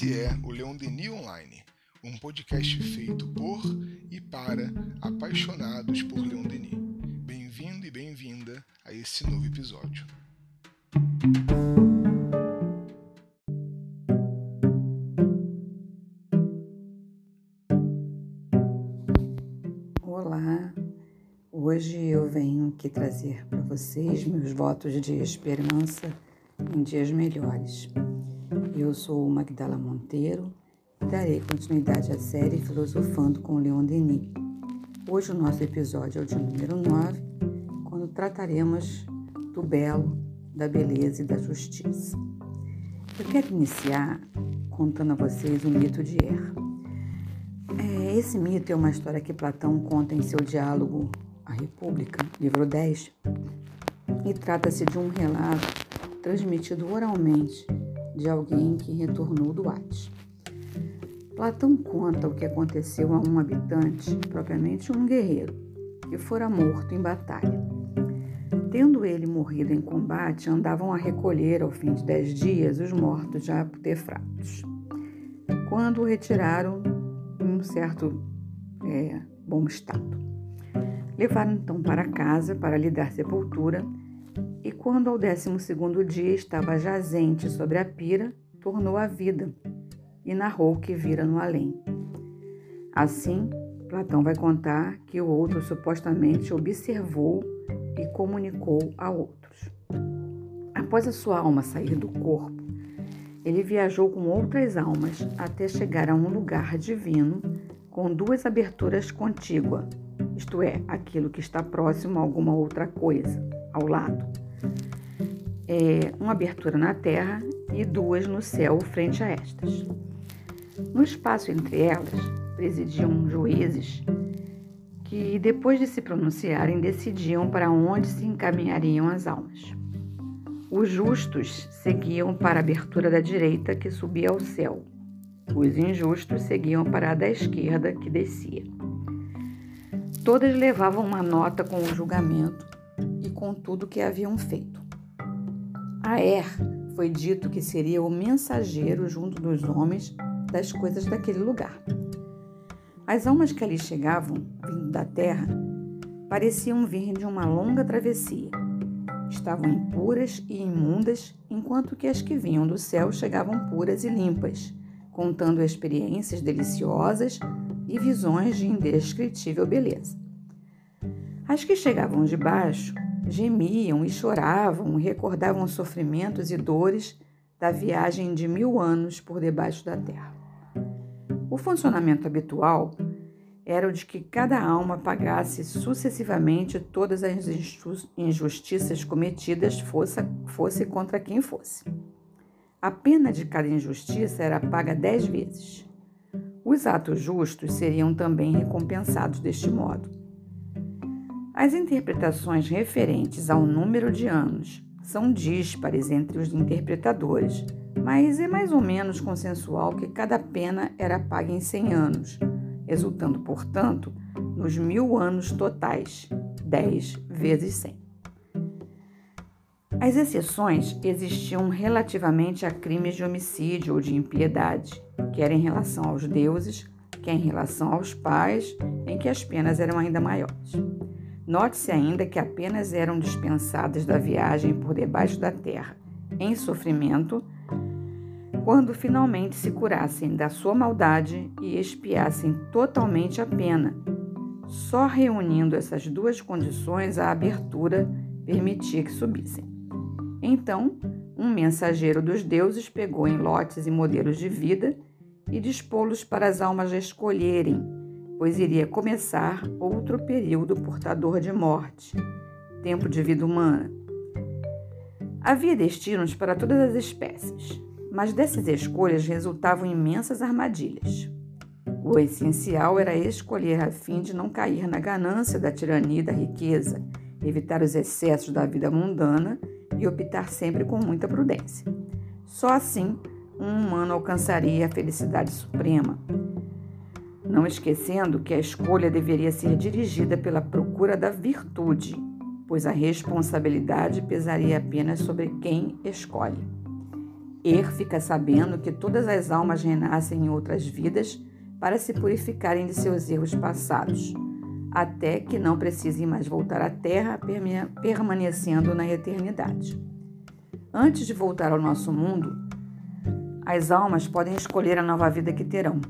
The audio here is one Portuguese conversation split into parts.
Esse é o Leon Denis Online, um podcast feito por e para apaixonados por Leon Denis. Bem-vindo e bem-vinda a esse novo episódio. Olá, hoje eu venho aqui trazer para vocês meus votos de esperança em dias melhores. Eu sou Magdala Monteiro e darei continuidade à série Filosofando com Leon Denis. Hoje o nosso episódio é o de número 9, quando trataremos do belo, da beleza e da justiça. Eu quero iniciar contando a vocês o mito de Er. É, esse mito é uma história que Platão conta em seu diálogo A República, livro 10, e trata-se de um relato transmitido oralmente de alguém que retornou do Hades. Platão conta o que aconteceu a um habitante, propriamente um guerreiro, que fora morto em batalha. Tendo ele morrido em combate, andavam a recolher ao fim de dez dias os mortos já putefratos. Quando o retiraram em um certo é, bom estado. Levaram então para casa para lhe dar sepultura e quando ao décimo segundo dia estava jazente sobre a pira, tornou à vida e narrou o que vira no além. Assim, Platão vai contar que o outro supostamente observou e comunicou a outros. Após a sua alma sair do corpo, ele viajou com outras almas até chegar a um lugar divino com duas aberturas contíguas, isto é, aquilo que está próximo a alguma outra coisa, ao lado é, uma abertura na terra e duas no céu frente a estas. No espaço entre elas presidiam juízes que, depois de se pronunciarem, decidiam para onde se encaminhariam as almas. Os justos seguiam para a abertura da direita que subia ao céu. Os injustos seguiam para a da esquerda que descia. Todas levavam uma nota com o julgamento com tudo que haviam feito. A Er foi dito que seria o mensageiro junto dos homens das coisas daquele lugar. As almas que ali chegavam, vindo da terra, pareciam vir de uma longa travessia. Estavam impuras e imundas, enquanto que as que vinham do céu chegavam puras e limpas, contando experiências deliciosas e visões de indescritível beleza. As que chegavam de baixo gemiam e choravam recordavam sofrimentos e dores da viagem de mil anos por debaixo da terra. O funcionamento habitual era o de que cada alma pagasse sucessivamente todas as injustiças cometidas, fosse, fosse contra quem fosse. A pena de cada injustiça era paga dez vezes. Os atos justos seriam também recompensados deste modo. As interpretações referentes ao número de anos são díspares entre os interpretadores, mas é mais ou menos consensual que cada pena era paga em 100 anos, resultando, portanto, nos mil anos totais, 10 vezes 100. As exceções existiam relativamente a crimes de homicídio ou de impiedade, quer em relação aos deuses, quer em relação aos pais, em que as penas eram ainda maiores. Note-se ainda que apenas eram dispensadas da viagem por debaixo da terra, em sofrimento, quando finalmente se curassem da sua maldade e expiassem totalmente a pena. Só reunindo essas duas condições a abertura permitia que subissem. Então, um mensageiro dos deuses pegou em lotes e modelos de vida e dispô-los para as almas escolherem pois iria começar outro período portador de morte, tempo de vida humana. Havia destinos para todas as espécies, mas dessas escolhas resultavam imensas armadilhas. O essencial era escolher a fim de não cair na ganância da tirania e da riqueza, evitar os excessos da vida mundana e optar sempre com muita prudência. Só assim um humano alcançaria a felicidade suprema, não esquecendo que a escolha deveria ser dirigida pela procura da virtude, pois a responsabilidade pesaria apenas sobre quem escolhe. Er fica sabendo que todas as almas renascem em outras vidas para se purificarem de seus erros passados, até que não precisem mais voltar à Terra, permanecendo na eternidade. Antes de voltar ao nosso mundo, as almas podem escolher a nova vida que terão.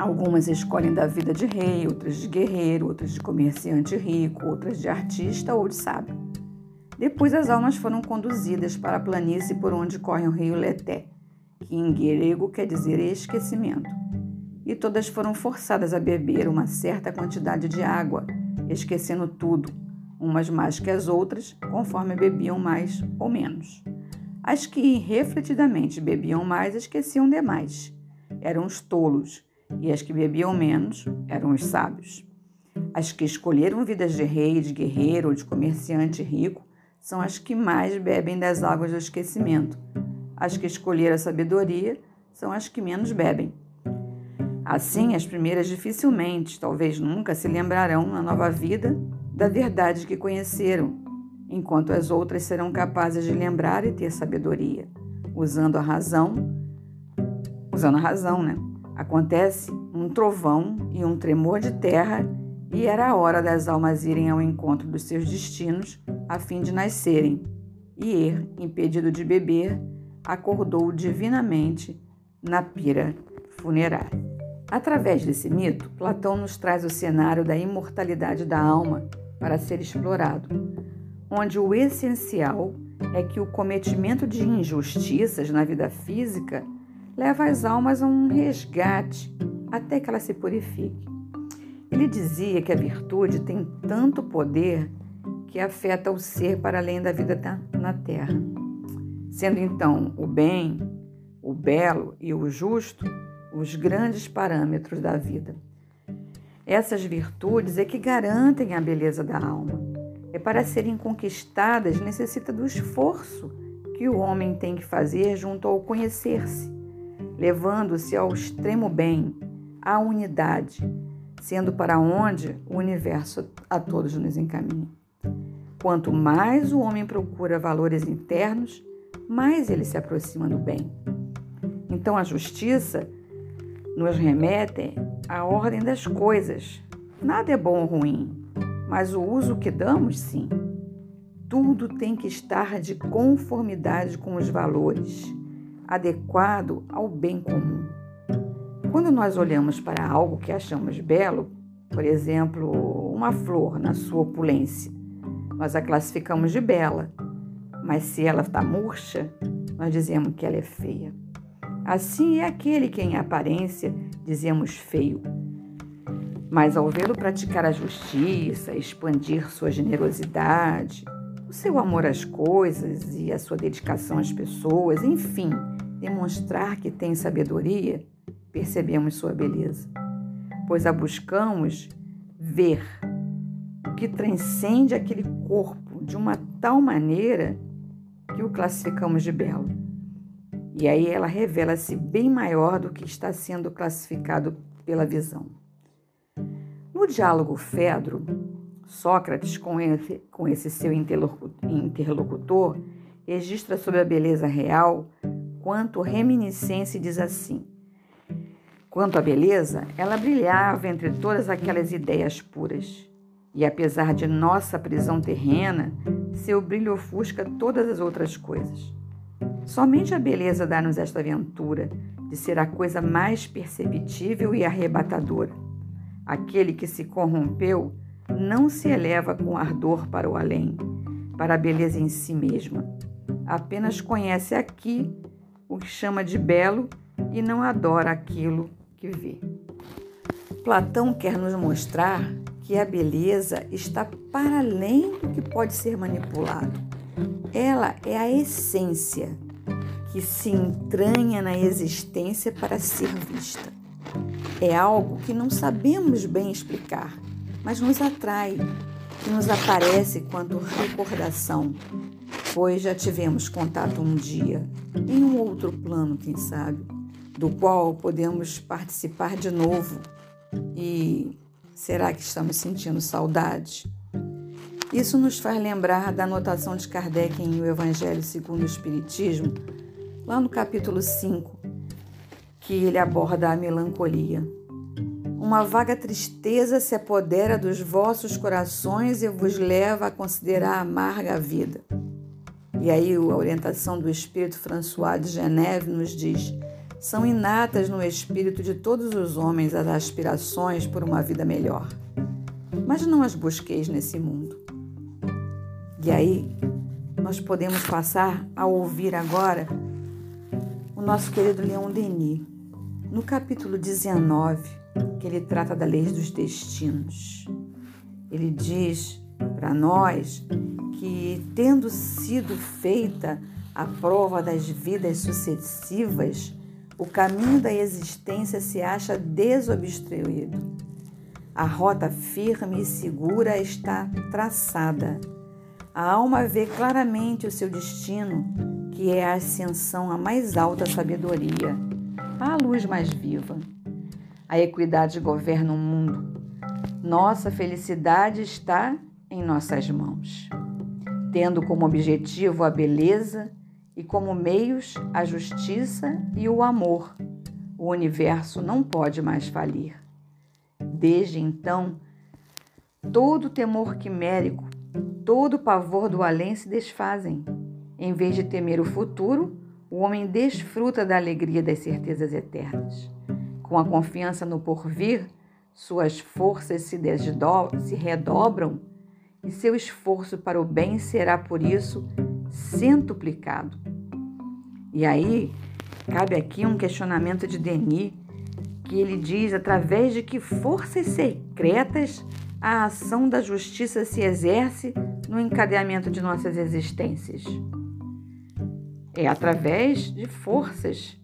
Algumas escolhem da vida de rei, outras de guerreiro, outras de comerciante rico, outras de artista ou de sábio. Depois as almas foram conduzidas para a planície por onde corre o rio Leté, que em grego quer dizer esquecimento. E todas foram forçadas a beber uma certa quantidade de água, esquecendo tudo, umas mais que as outras, conforme bebiam mais ou menos. As que refletidamente bebiam mais esqueciam demais. Eram os tolos e as que bebiam menos eram os sábios. As que escolheram vidas de rei, de guerreiro ou de comerciante rico são as que mais bebem das águas do esquecimento. As que escolheram a sabedoria são as que menos bebem. Assim, as primeiras dificilmente, talvez nunca, se lembrarão na nova vida da verdade que conheceram, enquanto as outras serão capazes de lembrar e ter sabedoria, usando a razão, usando a razão, né? Acontece um trovão e um tremor de terra, e era a hora das almas irem ao encontro dos seus destinos a fim de nascerem. E Er, impedido de beber, acordou divinamente na pira funerária. Através desse mito, Platão nos traz o cenário da imortalidade da alma para ser explorado, onde o essencial é que o cometimento de injustiças na vida física leva as almas a um resgate até que ela se purifique. Ele dizia que a virtude tem tanto poder que afeta o ser para além da vida na terra. Sendo então o bem, o belo e o justo os grandes parâmetros da vida. Essas virtudes é que garantem a beleza da alma. É para serem conquistadas necessita do esforço que o homem tem que fazer junto ao conhecer-se levando-se ao extremo bem, à unidade, sendo para onde o universo a todos nos encaminha. Quanto mais o homem procura valores internos, mais ele se aproxima do bem. Então a justiça nos remete à ordem das coisas. Nada é bom ou ruim, mas o uso que damos, sim. Tudo tem que estar de conformidade com os valores adequado ao bem comum. Quando nós olhamos para algo que achamos belo, por exemplo, uma flor na sua opulência, nós a classificamos de bela, mas se ela está murcha, nós dizemos que ela é feia. Assim é aquele que em aparência dizemos feio. Mas ao vê-lo praticar a justiça, expandir sua generosidade, o seu amor às coisas e a sua dedicação às pessoas, enfim, demonstrar que tem sabedoria, percebemos sua beleza, pois a buscamos ver o que transcende aquele corpo de uma tal maneira que o classificamos de belo. E aí ela revela-se bem maior do que está sendo classificado pela visão. No diálogo Fedro, Sócrates, com esse, com esse seu interlocutor, registra sobre a beleza real quanto reminiscência diz assim. Quanto à beleza, ela brilhava entre todas aquelas ideias puras. E apesar de nossa prisão terrena, seu brilho ofusca todas as outras coisas. Somente a beleza dá-nos esta aventura de ser a coisa mais perceptível e arrebatadora. Aquele que se corrompeu não se eleva com ardor para o além, para a beleza em si mesma. Apenas conhece aqui o que chama de belo e não adora aquilo que vê. Platão quer nos mostrar que a beleza está para além do que pode ser manipulado. Ela é a essência que se entranha na existência para ser vista. É algo que não sabemos bem explicar, mas nos atrai, que nos aparece quanto recordação, pois já tivemos contato um dia, em um outro plano, quem sabe, do qual podemos participar de novo. E será que estamos sentindo saudade? Isso nos faz lembrar da anotação de Kardec em O Evangelho segundo o Espiritismo, lá no capítulo 5, que ele aborda a melancolia. Uma vaga tristeza se apodera dos vossos corações e vos leva a considerar amarga a vida. E aí a orientação do espírito François de Geneve nos diz: são inatas no espírito de todos os homens as aspirações por uma vida melhor. Mas não as busqueis nesse mundo. E aí nós podemos passar a ouvir agora o nosso querido Leon Denis, no capítulo 19, que ele trata da lei dos destinos. Ele diz para nós que, tendo sido feita a prova das vidas sucessivas, o caminho da existência se acha desobstruído. A rota firme e segura está traçada. A alma vê claramente o seu destino, que é a ascensão à mais alta sabedoria, à luz mais viva. A equidade governa o mundo. Nossa felicidade está em nossas mãos, tendo como objetivo a beleza e como meios a justiça e o amor. O universo não pode mais falir. Desde então, todo temor quimérico, todo pavor do além se desfazem. Em vez de temer o futuro, o homem desfruta da alegria das certezas eternas. Com a confiança no porvir, suas forças se, se redobram e seu esforço para o bem será, por isso, centuplicado. E aí, cabe aqui um questionamento de Denis, que ele diz através de que forças secretas a ação da justiça se exerce no encadeamento de nossas existências. É através de forças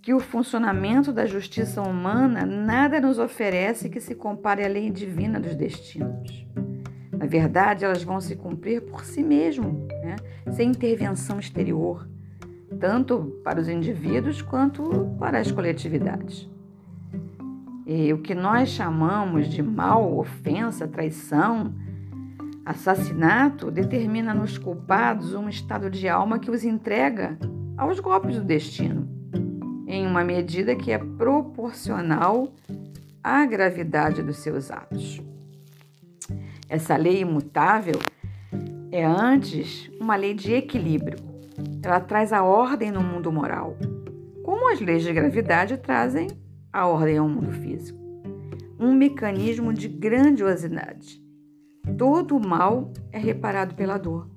que o funcionamento da justiça humana nada nos oferece que se compare à lei divina dos destinos. Na verdade, elas vão se cumprir por si mesmo, né? sem intervenção exterior tanto para os indivíduos quanto para as coletividades. E o que nós chamamos de mal, ofensa, traição, assassinato determina nos culpados um estado de alma que os entrega aos golpes do destino, em uma medida que é proporcional à gravidade dos seus atos. Essa lei imutável é antes uma lei de equilíbrio ela traz a ordem no mundo moral, como as leis de gravidade trazem a ordem ao mundo físico. Um mecanismo de grandiosidade. Todo o mal é reparado pela dor.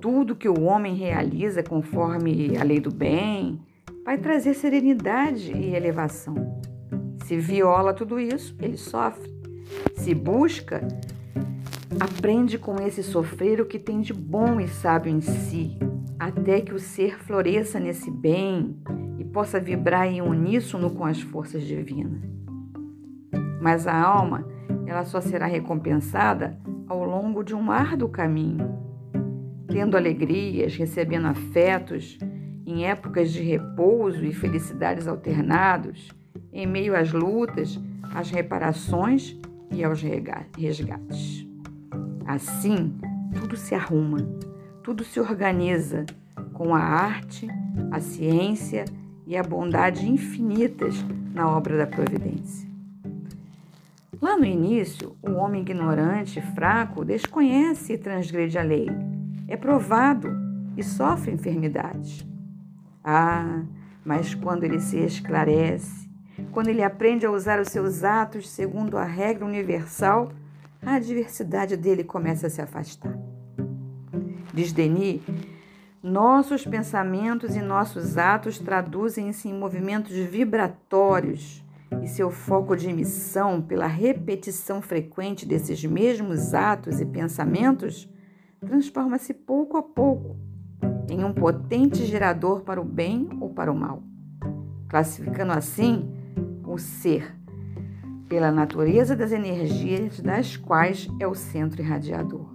Tudo que o homem realiza conforme a lei do bem vai trazer serenidade e elevação. Se viola tudo isso, ele sofre. Se busca, aprende com esse sofrer o que tem de bom e sábio em si, até que o ser floresça nesse bem e possa vibrar em uníssono com as forças divinas. Mas a alma, ela só será recompensada ao longo de um árduo caminho, tendo alegrias, recebendo afetos, em épocas de repouso e felicidades alternados, em meio às lutas, às reparações e aos resgates. Assim, tudo se arruma tudo se organiza com a arte, a ciência e a bondade infinitas na obra da providência. Lá no início, o homem ignorante, fraco, desconhece e transgride a lei, é provado e sofre enfermidades. Ah, mas quando ele se esclarece, quando ele aprende a usar os seus atos segundo a regra universal, a adversidade dele começa a se afastar. Diz Denis, nossos pensamentos e nossos atos traduzem-se em movimentos vibratórios e seu foco de emissão, pela repetição frequente desses mesmos atos e pensamentos, transforma-se pouco a pouco em um potente gerador para o bem ou para o mal, classificando assim o ser pela natureza das energias das quais é o centro irradiador.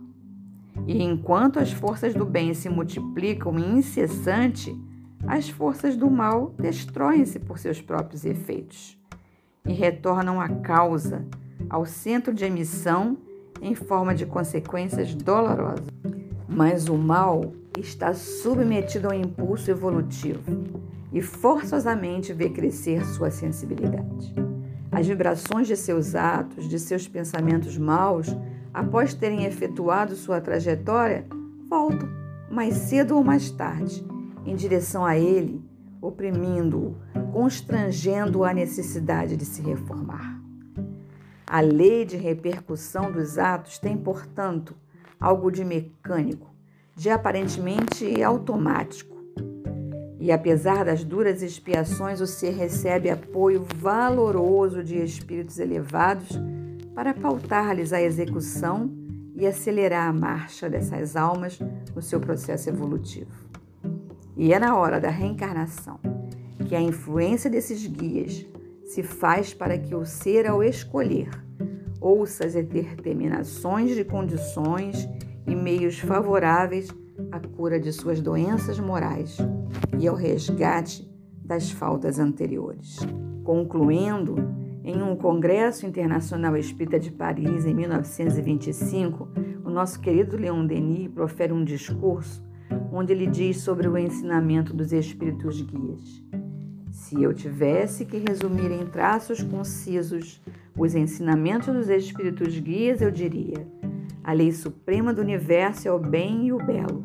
E enquanto as forças do bem se multiplicam incessante, as forças do mal destroem-se por seus próprios efeitos e retornam à causa, ao centro de emissão, em forma de consequências dolorosas. Mas o mal está submetido ao impulso evolutivo e forçosamente vê crescer sua sensibilidade. As vibrações de seus atos, de seus pensamentos maus, após terem efetuado sua trajetória, voltam, mais cedo ou mais tarde, em direção a ele, oprimindo-o, constrangendo-o à necessidade de se reformar. A lei de repercussão dos atos tem, portanto, algo de mecânico, de aparentemente automático. E apesar das duras expiações, o ser recebe apoio valoroso de espíritos elevados para pautar-lhes a execução e acelerar a marcha dessas almas no seu processo evolutivo. E é na hora da reencarnação que a influência desses guias se faz para que o ser, ao escolher, ouça as determinações de condições e meios favoráveis à cura de suas doenças morais e ao resgate das faltas anteriores. Concluindo, em um Congresso Internacional Espírita de Paris, em 1925, o nosso querido Leon Denis profere um discurso onde ele diz sobre o ensinamento dos Espíritos Guias. Se eu tivesse que resumir em traços concisos os ensinamentos dos Espíritos Guias, eu diria: a lei suprema do universo é o bem e o belo,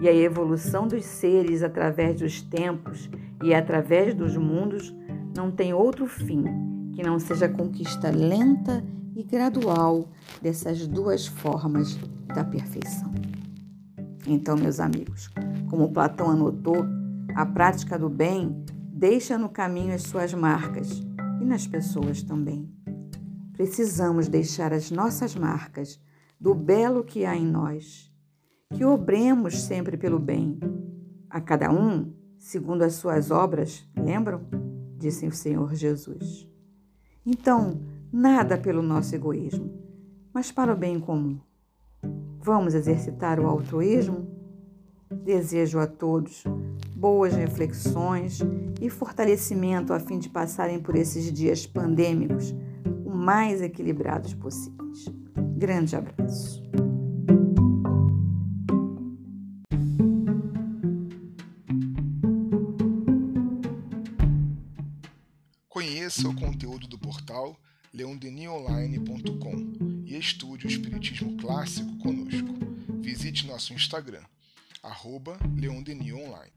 e a evolução dos seres através dos tempos e através dos mundos não tem outro fim que não seja a conquista lenta e gradual dessas duas formas da perfeição. Então, meus amigos, como Platão anotou, a prática do bem deixa no caminho as suas marcas e nas pessoas também. Precisamos deixar as nossas marcas do belo que há em nós, que obremos sempre pelo bem, a cada um segundo as suas obras, lembram? Disse o Senhor Jesus. Então, nada pelo nosso egoísmo, mas para o bem comum. Vamos exercitar o altruísmo? Desejo a todos boas reflexões e fortalecimento a fim de passarem por esses dias pandêmicos o mais equilibrados possíveis. Grande abraço. Conheça o conteúdo do portal leondenionline.com e estude o Espiritismo Clássico conosco. Visite nosso Instagram, arroba leondenionline.